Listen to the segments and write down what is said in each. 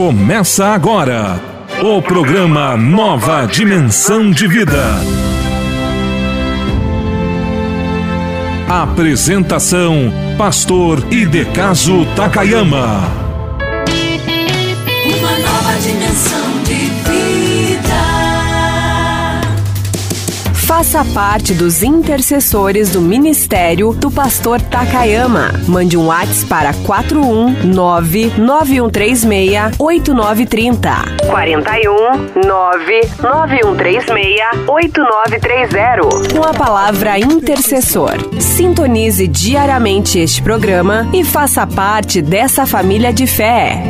Começa agora o programa Nova Dimensão de Vida. Apresentação: Pastor Idecaso Takayama. Uma nova dimensão Faça parte dos intercessores do ministério do pastor Takayama. Mande um WhatsApp para 41991368930. 41991368930. Com a palavra intercessor. Sintonize diariamente este programa e faça parte dessa família de fé.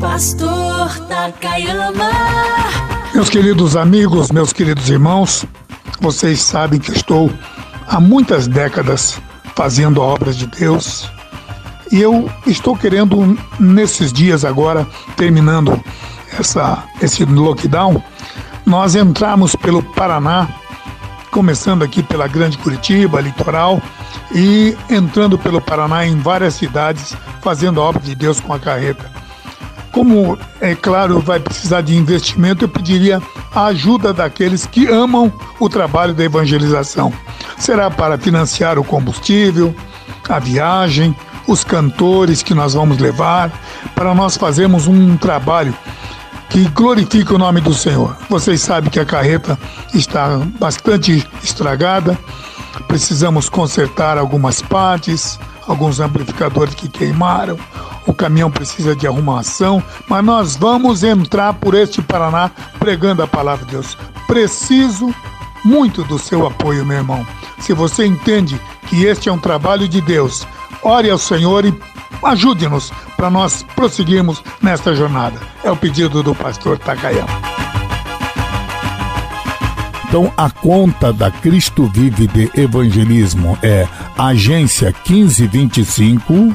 Pastor Takayama. Meus queridos amigos, meus queridos irmãos, vocês sabem que estou há muitas décadas fazendo obras de Deus e eu estou querendo, nesses dias agora, terminando essa, esse lockdown, nós entramos pelo Paraná, começando aqui pela Grande Curitiba, litoral, e entrando pelo Paraná em várias cidades, fazendo a obra de Deus com a carreta. Como é claro, vai precisar de investimento, eu pediria a ajuda daqueles que amam o trabalho da evangelização. Será para financiar o combustível, a viagem, os cantores que nós vamos levar, para nós fazermos um trabalho que glorifique o nome do Senhor. Vocês sabem que a carreta está bastante estragada, precisamos consertar algumas partes, alguns amplificadores que queimaram, o caminhão precisa de arrumação, mas nós vamos entrar por este Paraná pregando a palavra de Deus. Preciso muito do seu apoio, meu irmão. Se você entende que este é um trabalho de Deus, ore ao Senhor e ajude-nos para nós prosseguirmos nesta jornada. É o pedido do pastor Takayama. Então, a conta da Cristo Vive de Evangelismo é agência 1525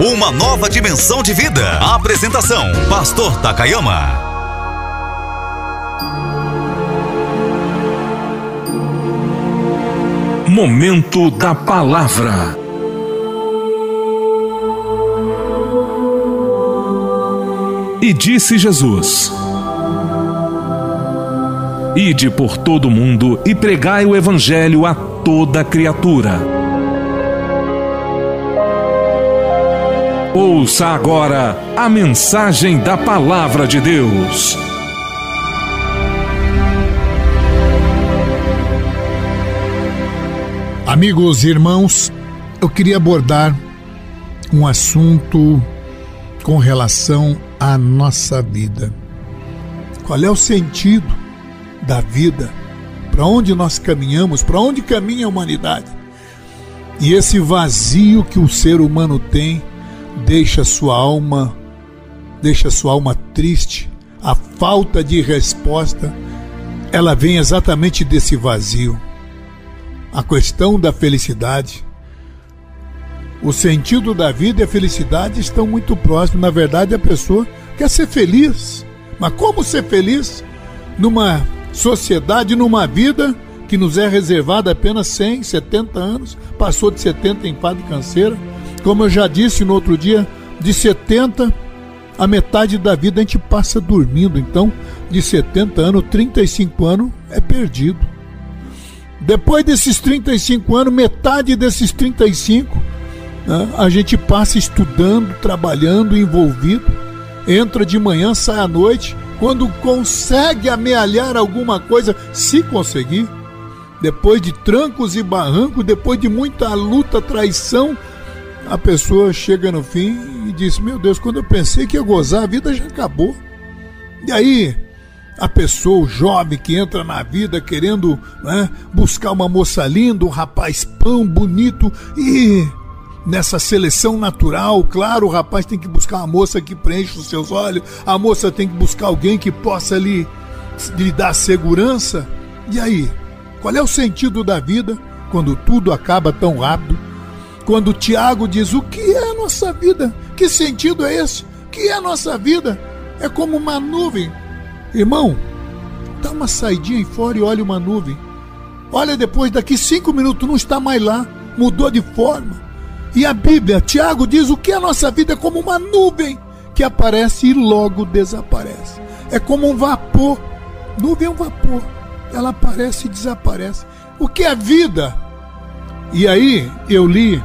Uma nova dimensão de vida. Apresentação: Pastor Takayama. Momento da Palavra. E disse Jesus: Ide por todo o mundo e pregai o Evangelho a toda criatura. Ouça agora a mensagem da Palavra de Deus. Amigos e irmãos, eu queria abordar um assunto com relação à nossa vida. Qual é o sentido da vida? Para onde nós caminhamos? Para onde caminha a humanidade? E esse vazio que o ser humano tem deixa sua alma, deixa sua alma triste. A falta de resposta, ela vem exatamente desse vazio. a questão da felicidade. O sentido da vida e a felicidade estão muito próximos. Na verdade, a pessoa quer ser feliz. Mas como ser feliz numa sociedade, numa vida que nos é reservada apenas 100, 70 anos, passou de 70 em fase canseira. Como eu já disse no outro dia, de 70 a metade da vida a gente passa dormindo. Então, de 70 anos, 35 anos é perdido. Depois desses 35 anos, metade desses 35, né, a gente passa estudando, trabalhando, envolvido. Entra de manhã, sai à noite. Quando consegue amealhar alguma coisa, se conseguir, depois de trancos e barrancos, depois de muita luta, traição, a pessoa chega no fim e diz: Meu Deus, quando eu pensei que ia gozar, a vida já acabou. E aí, a pessoa, o jovem que entra na vida querendo né, buscar uma moça linda, um rapaz pão, bonito, e nessa seleção natural, claro, o rapaz tem que buscar uma moça que preenche os seus olhos, a moça tem que buscar alguém que possa lhe, lhe dar segurança. E aí, qual é o sentido da vida quando tudo acaba tão rápido? Quando Tiago diz: O que é a nossa vida? Que sentido é esse? O que é a nossa vida? É como uma nuvem. Irmão, dá uma saidinha aí fora e olha uma nuvem. Olha depois, daqui cinco minutos não está mais lá, mudou de forma. E a Bíblia, Tiago diz o que é a nossa vida é como uma nuvem que aparece e logo desaparece. É como um vapor. Nuvem é um vapor. Ela aparece e desaparece. O que é vida? E aí eu li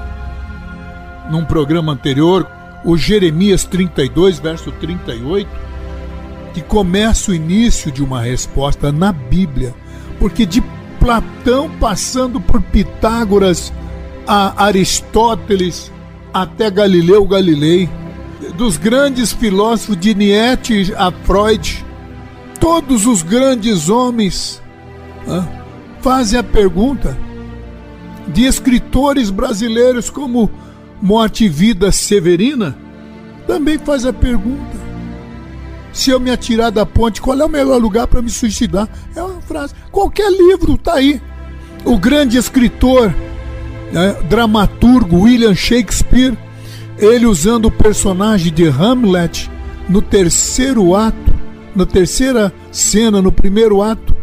num programa anterior, o Jeremias 32, verso 38, que começa o início de uma resposta na Bíblia, porque de Platão passando por Pitágoras a Aristóteles até Galileu Galilei, dos grandes filósofos de Nietzsche a Freud, todos os grandes homens fazem a pergunta de escritores brasileiros como Morte e Vida Severina, também faz a pergunta: se eu me atirar da ponte, qual é o melhor lugar para me suicidar? É uma frase. Qualquer livro está aí. O grande escritor, né, dramaturgo William Shakespeare, ele usando o personagem de Hamlet no terceiro ato, na terceira cena, no primeiro ato,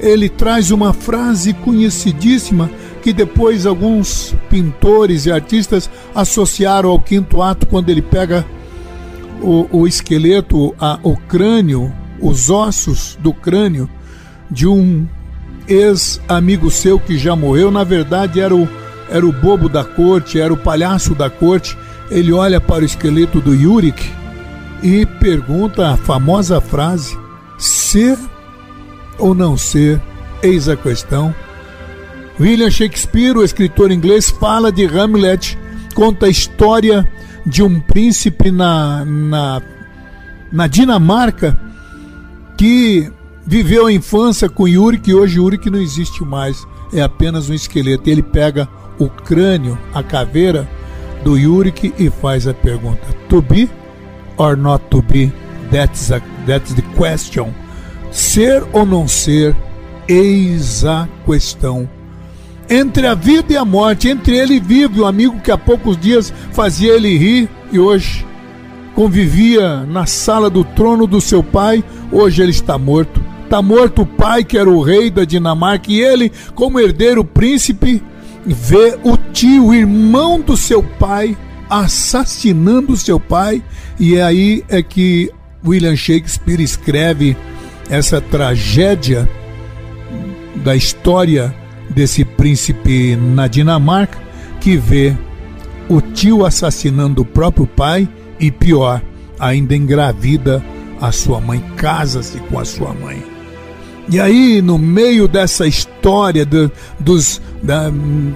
ele traz uma frase conhecidíssima que depois alguns pintores e artistas associaram ao quinto ato, quando ele pega o, o esqueleto, a, o crânio, os ossos do crânio de um ex-amigo seu que já morreu. Na verdade, era o, era o bobo da corte, era o palhaço da corte. Ele olha para o esqueleto do Yurik e pergunta a famosa frase: ser ou não ser? Eis a questão. William Shakespeare, o escritor inglês, fala de Hamlet, conta a história de um príncipe na, na, na Dinamarca que viveu a infância com Yuri, que hoje Yuri não existe mais, é apenas um esqueleto. Ele pega o crânio, a caveira do Yurik e faz a pergunta: To be or not to be? That's, a, that's the question. Ser ou não ser? Eis a questão entre a vida e a morte, entre ele e vive, o amigo que há poucos dias fazia ele rir e hoje convivia na sala do trono do seu pai, hoje ele está morto. Está morto o pai que era o rei da Dinamarca e ele, como herdeiro príncipe, vê o tio, irmão do seu pai, assassinando seu pai, e é aí é que William Shakespeare escreve essa tragédia da história desse príncipe na Dinamarca que vê o tio assassinando o próprio pai e pior, ainda engravida a sua mãe, casa-se com a sua mãe. E aí, no meio dessa história do, dos, da,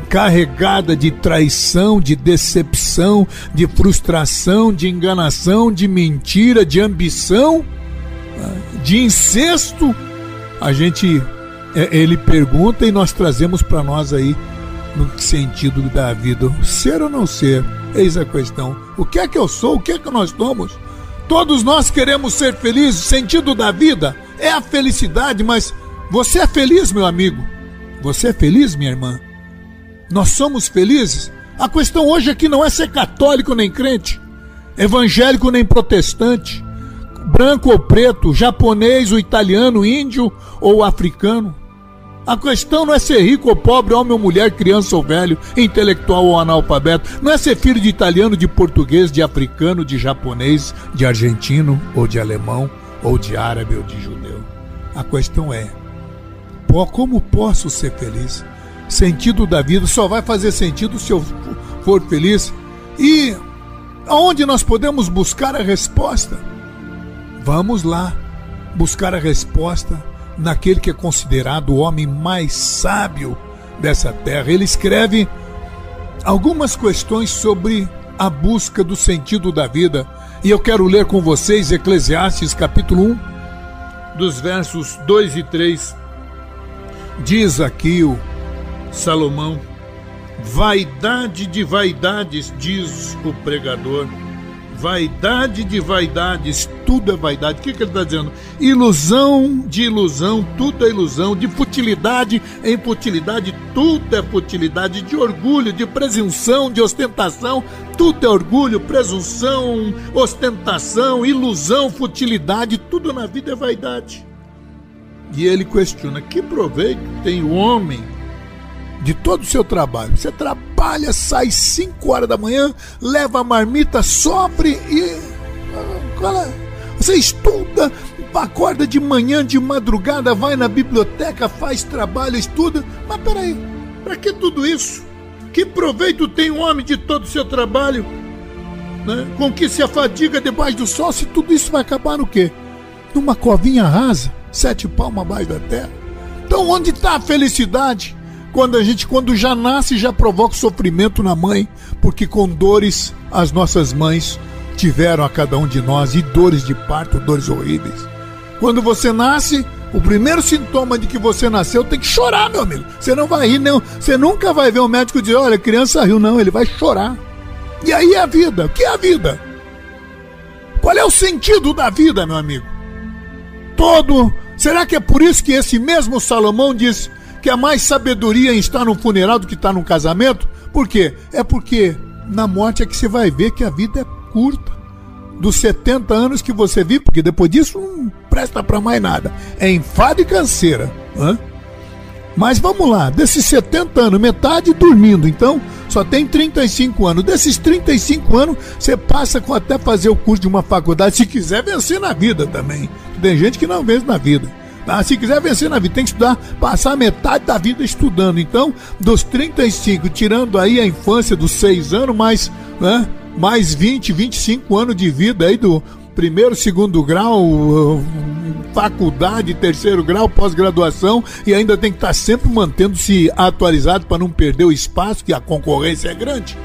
carregada de traição, de decepção, de frustração, de enganação, de mentira, de ambição, de incesto, a gente ele pergunta e nós trazemos para nós aí no sentido da vida. Ser ou não ser? Eis a questão. O que é que eu sou? O que é que nós somos? Todos nós queremos ser felizes. Sentido da vida é a felicidade, mas você é feliz, meu amigo? Você é feliz, minha irmã? Nós somos felizes? A questão hoje aqui não é ser católico nem crente, evangélico nem protestante, branco ou preto, japonês ou italiano, índio ou africano. A questão não é ser rico ou pobre, homem ou mulher, criança ou velho, intelectual ou analfabeto. Não é ser filho de italiano, de português, de africano, de japonês, de argentino ou de alemão, ou de árabe ou de judeu. A questão é: como posso ser feliz? Sentido da vida só vai fazer sentido se eu for feliz. E aonde nós podemos buscar a resposta? Vamos lá buscar a resposta naquele que é considerado o homem mais sábio dessa terra. Ele escreve algumas questões sobre a busca do sentido da vida. E eu quero ler com vocês Eclesiastes capítulo 1, dos versos 2 e 3. Diz aqui o Salomão: Vaidade de vaidades, diz o pregador Vaidade de vaidades, tudo é vaidade. O que, que ele está dizendo? Ilusão de ilusão, tudo é ilusão. De futilidade em futilidade, tudo é futilidade. De orgulho, de presunção, de ostentação, tudo é orgulho, presunção, ostentação, ilusão, futilidade, tudo na vida é vaidade. E ele questiona: que proveito tem o homem de todo o seu trabalho? Você trabalha sai 5 horas da manhã, leva a marmita, sofre e. Você estuda, acorda de manhã, de madrugada, vai na biblioteca, faz trabalho, estuda. Mas peraí, para que tudo isso? Que proveito tem um homem de todo o seu trabalho? Né? Com que se afadiga debaixo do sol, se tudo isso vai acabar no quê? Numa covinha rasa, sete palmas abaixo da terra. Então onde está a felicidade? Quando a gente, quando já nasce, já provoca sofrimento na mãe, porque com dores as nossas mães tiveram a cada um de nós, e dores de parto, dores horríveis. Quando você nasce, o primeiro sintoma de que você nasceu tem que chorar, meu amigo. Você não vai rir, não. Você nunca vai ver um médico dizer, olha, criança riu, não, ele vai chorar. E aí é a vida. O que é a vida? Qual é o sentido da vida, meu amigo? Todo. Será que é por isso que esse mesmo Salomão diz: que há mais sabedoria em estar no funeral do que estar num casamento? Por quê? É porque na morte é que você vai ver que a vida é curta. Dos 70 anos que você vive, porque depois disso não presta para mais nada. É enfado e canseira. Hã? Mas vamos lá, desses 70 anos, metade dormindo, então só tem 35 anos. Desses 35 anos, você passa com até fazer o curso de uma faculdade, se quiser vencer na vida também. Tem gente que não vence na vida. Tá? Se quiser vencer na vida, tem que estudar, passar metade da vida estudando. Então, dos 35, tirando aí a infância dos 6 anos, mais, né, mais 20, 25 anos de vida aí do primeiro, segundo grau, uh, faculdade, terceiro grau, pós-graduação e ainda tem que estar sempre mantendo-se atualizado para não perder o espaço, que a concorrência é grande.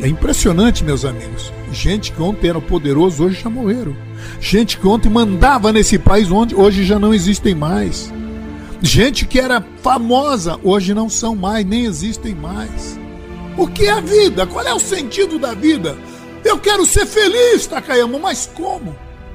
É impressionante, meus amigos. Gente que ontem era poderoso, hoje já morreram. Gente que ontem mandava nesse país, onde hoje já não existem mais. Gente que era famosa, hoje não são mais, nem existem mais. O que é a vida? Qual é o sentido da vida? Eu quero ser feliz, Takayama, mas como?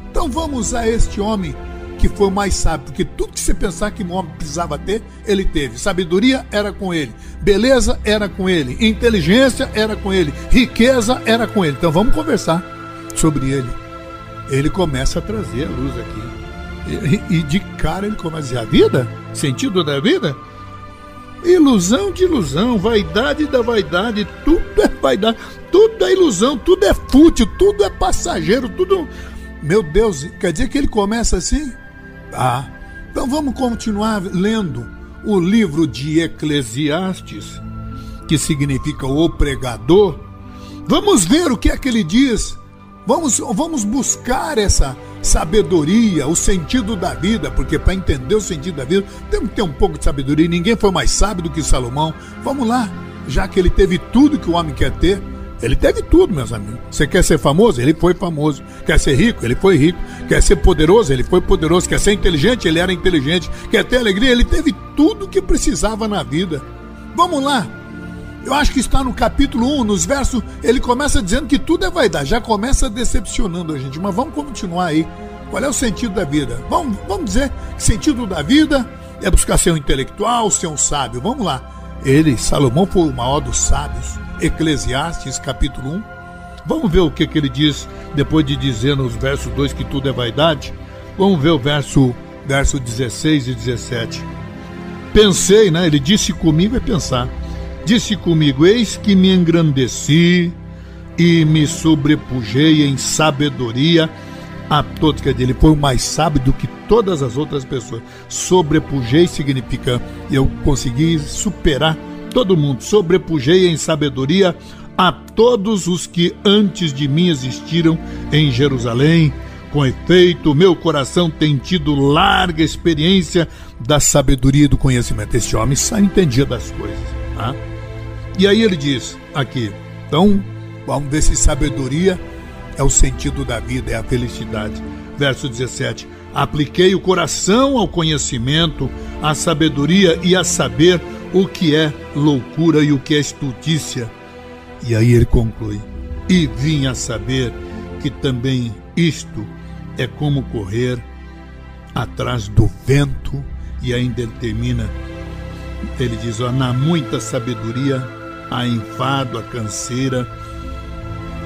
Então vamos a este homem que foi o mais sábio, porque tudo que você pensar que um homem precisava ter, ele teve. Sabedoria era com ele, beleza era com ele, inteligência era com ele, riqueza era com ele. Então vamos conversar sobre ele ele começa a trazer a luz aqui. E, e de cara ele começa a dizer: a vida? Sentido da vida? Ilusão de ilusão, vaidade da vaidade, tudo é vaidade, tudo é ilusão, tudo é fútil, tudo é passageiro, tudo. Meu Deus, quer dizer que ele começa assim? Ah, então vamos continuar lendo o livro de Eclesiastes, que significa o pregador. Vamos ver o que é que ele diz Vamos, vamos buscar essa sabedoria, o sentido da vida, porque para entender o sentido da vida temos que ter um pouco de sabedoria. Ninguém foi mais sábio do que Salomão. Vamos lá, já que ele teve tudo que o homem quer ter. Ele teve tudo, meus amigos. Você quer ser famoso? Ele foi famoso. Quer ser rico? Ele foi rico. Quer ser poderoso? Ele foi poderoso. Quer ser inteligente? Ele era inteligente. Quer ter alegria? Ele teve tudo que precisava na vida. Vamos lá, eu acho que está no capítulo 1, nos versos, ele começa dizendo que tudo é vaidade, já começa decepcionando a gente, mas vamos continuar aí. Qual é o sentido da vida? Vamos, vamos dizer que sentido da vida é buscar ser um intelectual, ser um sábio. Vamos lá. Ele, Salomão, foi o maior dos sábios. Eclesiastes, capítulo 1. Vamos ver o que, que ele diz depois de dizer nos versos 2 que tudo é vaidade. Vamos ver o verso, verso 16 e 17. Pensei, né? Ele disse comigo é pensar. Disse comigo: Eis que me engrandeci e me sobrepujei em sabedoria a todos. Quer dizer, ele foi mais sábio do que todas as outras pessoas. Sobrepujei significa eu consegui superar todo mundo. Sobrepujei em sabedoria a todos os que antes de mim existiram em Jerusalém. Com efeito, meu coração tem tido larga experiência da sabedoria e do conhecimento. Esse homem só entendia das coisas. Tá? E aí ele diz aqui, então, vamos ver se sabedoria é o sentido da vida, é a felicidade. Verso 17: Apliquei o coração ao conhecimento, à sabedoria e a saber o que é loucura e o que é estultícia. E aí ele conclui: E vim a saber que também isto é como correr atrás do vento. E ainda ele termina, ele diz: ó, na muita sabedoria há enfado, a canseira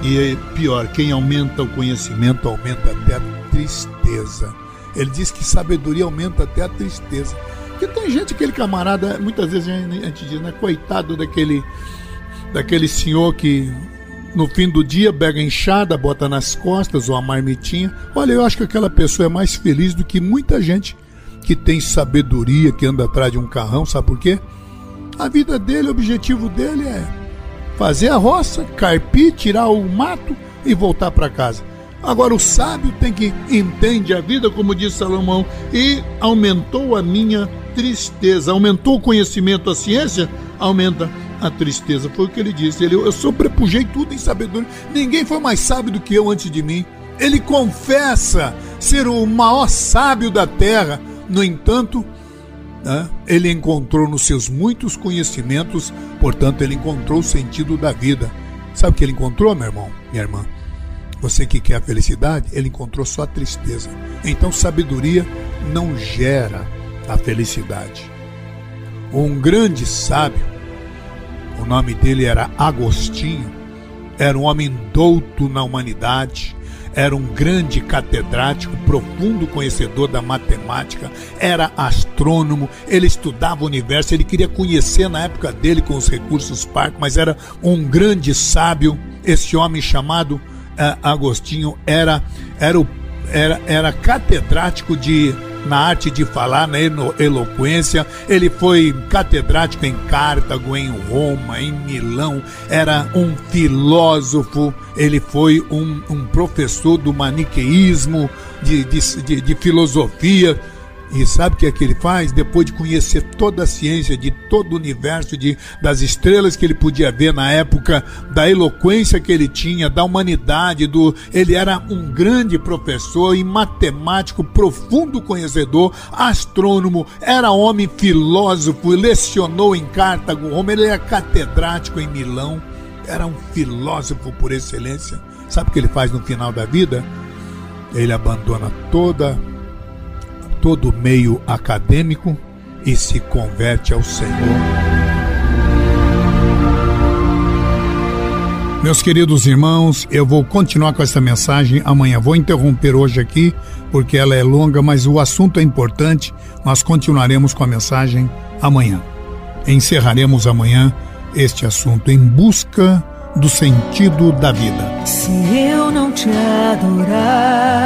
e pior, quem aumenta o conhecimento aumenta até a tristeza. Ele diz que sabedoria aumenta até a tristeza. Porque tem gente, aquele camarada, muitas vezes a gente diz, né? Coitado daquele, daquele senhor que no fim do dia pega a enxada, bota nas costas ou a marmitinha. Olha, eu acho que aquela pessoa é mais feliz do que muita gente que tem sabedoria, que anda atrás de um carrão, sabe por quê? A vida dele, o objetivo dele é fazer a roça, carpir, tirar o mato e voltar para casa. Agora o sábio tem que entende a vida, como diz Salomão, e aumentou a minha tristeza, aumentou o conhecimento, a ciência aumenta a tristeza. Foi o que ele disse. Ele, eu sobrepujei tudo em sabedoria. Ninguém foi mais sábio do que eu antes de mim. Ele confessa ser o maior sábio da terra. No entanto, né, ele encontrou nos seus muitos conhecimentos, portanto, ele encontrou o sentido da vida. Sabe o que ele encontrou, meu irmão, minha irmã? Você que quer a felicidade, ele encontrou só a tristeza. Então, sabedoria não gera a felicidade. Um grande sábio, o nome dele era Agostinho, era um homem douto na humanidade, era um grande catedrático, profundo conhecedor da matemática, era astrônomo, ele estudava o universo, ele queria conhecer na época dele com os recursos parcos, mas era um grande sábio. Esse homem chamado uh, Agostinho era, era, o, era, era catedrático de na arte de falar, na eloquência. Ele foi catedrático em Cartago, em Roma, em Milão. Era um filósofo. Ele foi um, um professor do maniqueísmo, de, de, de, de filosofia e sabe o que é que ele faz? Depois de conhecer toda a ciência, de todo o universo, de, das estrelas que ele podia ver na época, da eloquência que ele tinha, da humanidade, do ele era um grande professor e matemático, profundo conhecedor, astrônomo, era homem filósofo, lecionou em Cartago, Roma, ele era catedrático em Milão, era um filósofo por excelência. Sabe o que ele faz no final da vida? Ele abandona toda todo meio acadêmico e se converte ao Senhor. Meus queridos irmãos, eu vou continuar com essa mensagem amanhã. Vou interromper hoje aqui porque ela é longa, mas o assunto é importante. Nós continuaremos com a mensagem amanhã. Encerraremos amanhã este assunto em busca do sentido da vida. Se eu não te adorar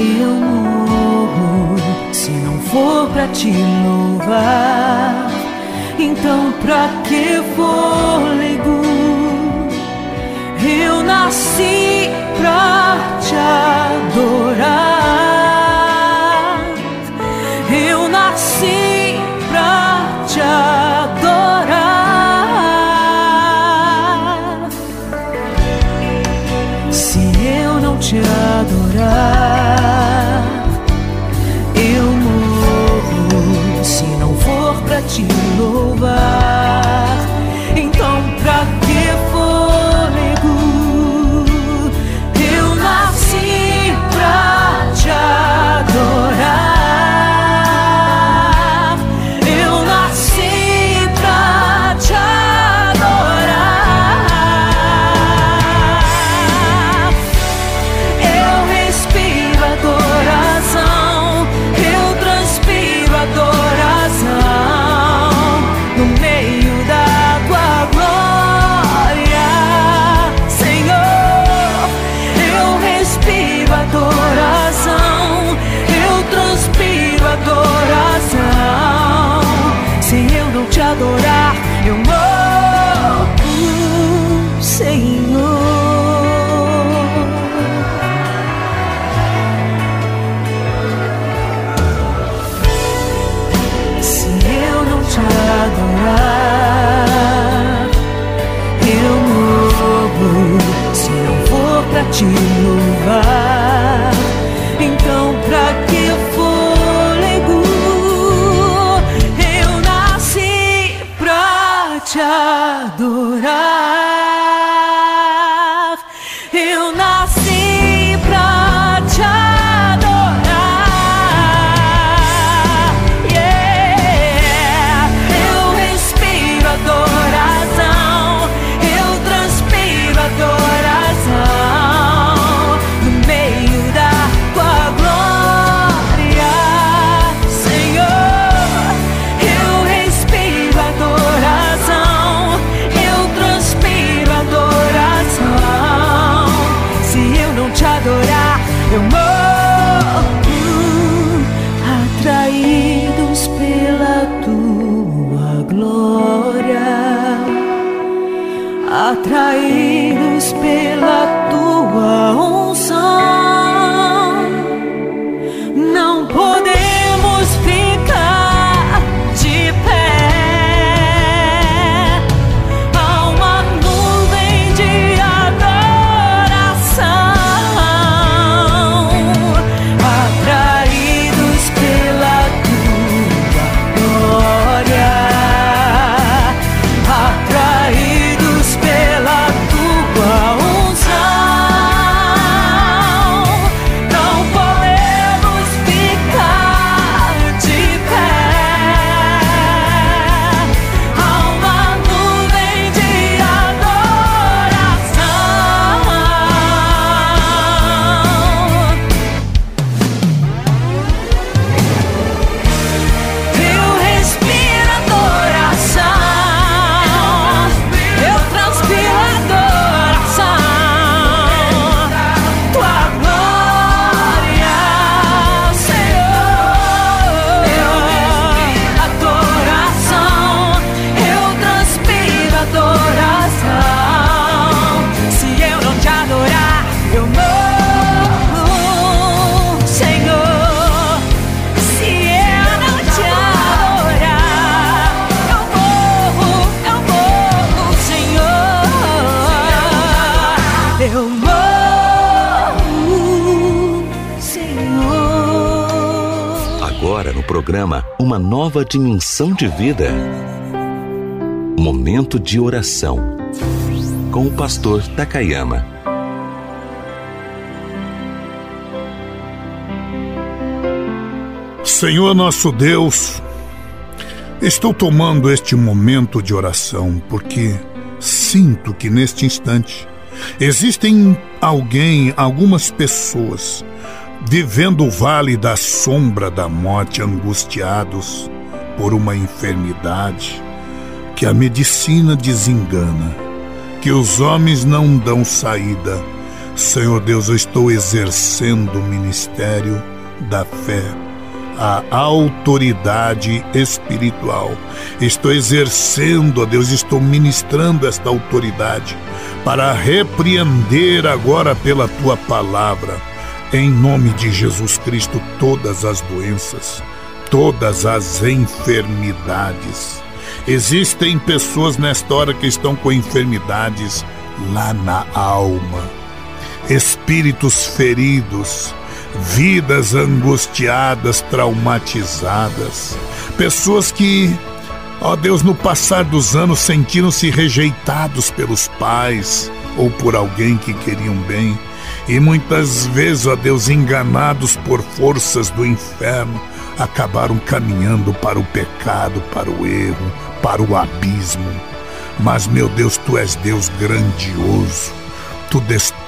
eu morro se não for pra te louvar. Então, pra que fôlego? Eu nasci pra te adorar. Eu nasci te louvar. Adorar, eu morro. Se não for pra te louvar, ไทย Nova Dimensão de Vida. Momento de oração. Com o pastor Takayama. Senhor nosso Deus, estou tomando este momento de oração porque sinto que neste instante existem alguém, algumas pessoas, vivendo o vale da sombra da morte, angustiados por uma enfermidade que a medicina desengana, que os homens não dão saída. Senhor Deus, eu estou exercendo o ministério da fé a autoridade espiritual. Estou exercendo, ó Deus, estou ministrando esta autoridade para repreender agora pela tua palavra, em nome de Jesus Cristo, todas as doenças, todas as enfermidades. Existem pessoas nesta hora que estão com enfermidades lá na alma, espíritos feridos, vidas angustiadas, traumatizadas, pessoas que, ó Deus, no passar dos anos sentiram-se rejeitados pelos pais ou por alguém que queriam bem, e muitas vezes, ó Deus, enganados por forças do inferno, acabaram caminhando para o pecado, para o erro, para o abismo. Mas, meu Deus, tu és Deus grandioso. Tu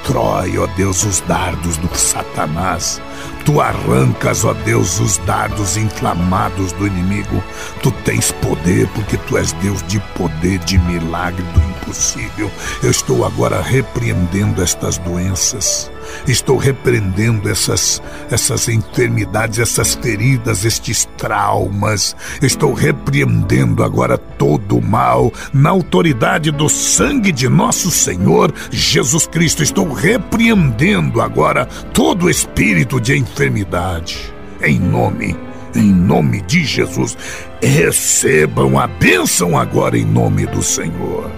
destrói ó Deus, os dardos do Satanás. Tu arrancas, ó Deus, os dardos inflamados do inimigo. Tu tens poder, porque tu és Deus de poder, de milagre, do impossível. Eu estou agora repreendendo estas doenças. Estou repreendendo essas, essas enfermidades, essas feridas, estes traumas. Estou repreendendo agora todo o mal na autoridade do sangue de nosso Senhor Jesus Cristo. Estou repreendendo agora todo espírito de enfermidade. Em nome, em nome de Jesus, recebam a bênção agora em nome do Senhor.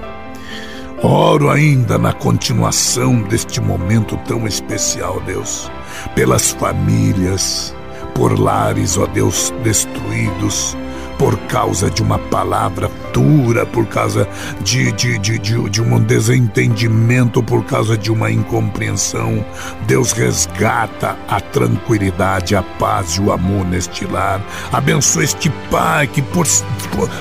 Oro ainda na continuação deste momento tão especial, Deus, pelas famílias, por lares, ó Deus, destruídos, por causa de uma palavra dura, por causa de, de, de, de, de um desentendimento, por causa de uma incompreensão. Deus resgata a tranquilidade, a paz e o amor neste lar. Abençoa este pai que, por,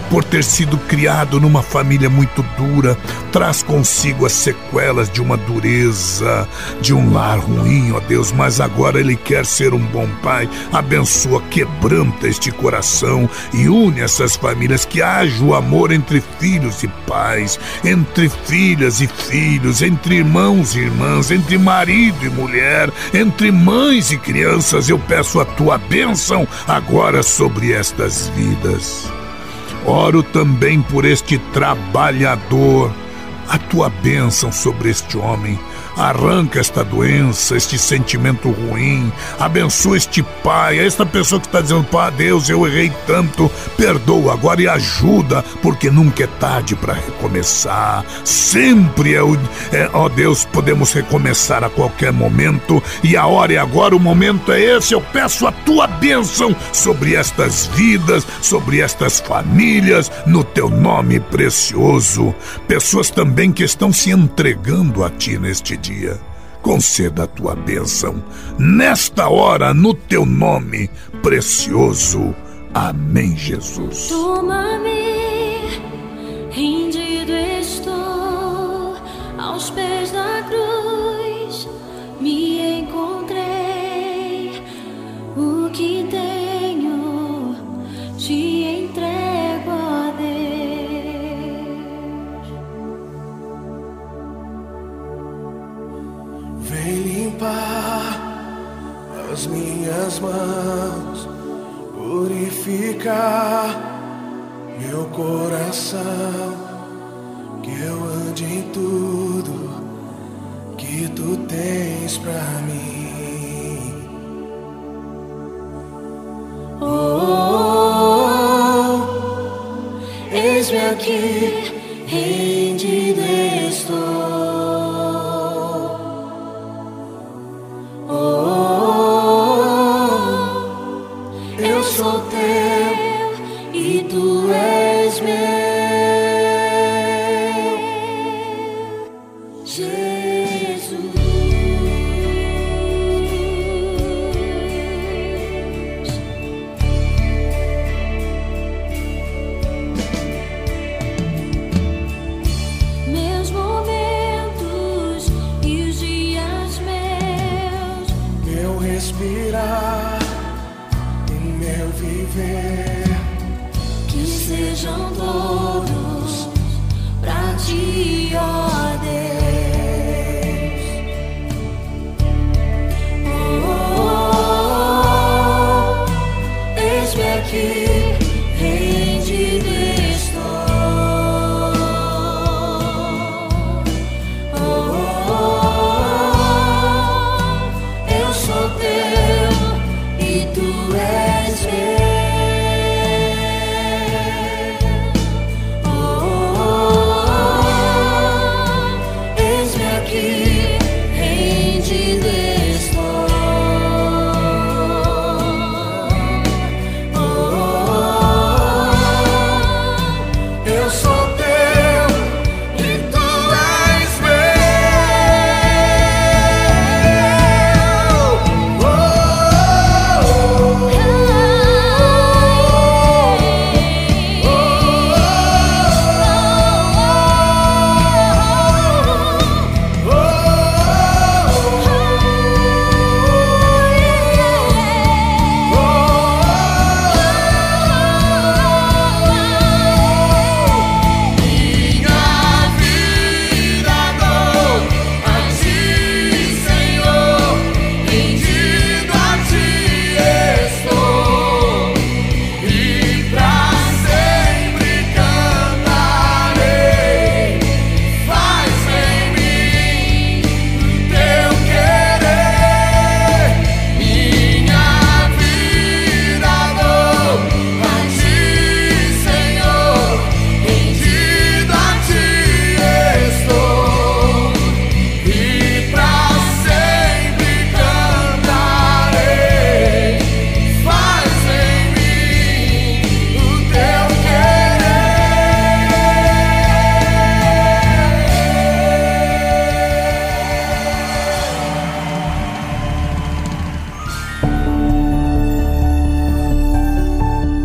por ter sido criado numa família muito dura, traz consigo as sequelas de uma dureza, de um lar ruim, ó Deus, mas agora ele quer ser um bom pai. Abençoa, quebranta este coração e une essas famílias, que haja o amor entre filhos e pais, entre filhas e filhos, entre irmãos e irmãs, entre marido e mulher, entre mães e crianças. Eu peço a tua bênção agora sobre estas vidas. Oro também por este trabalhador, a tua bênção sobre este homem Arranca esta doença, este sentimento ruim. Abençoa este pai, esta pessoa que está dizendo: Pá, Deus, eu errei tanto. Perdoa agora e ajuda, porque nunca é tarde para recomeçar. Sempre é, o, é, ó Deus, podemos recomeçar a qualquer momento. E a hora é agora, o momento é esse. Eu peço a tua bênção sobre estas vidas, sobre estas famílias, no teu nome precioso. Pessoas também que estão se entregando a ti neste dia. Conceda a tua bênção nesta hora, no teu nome precioso. Amém, Jesus. Toma-me, rendido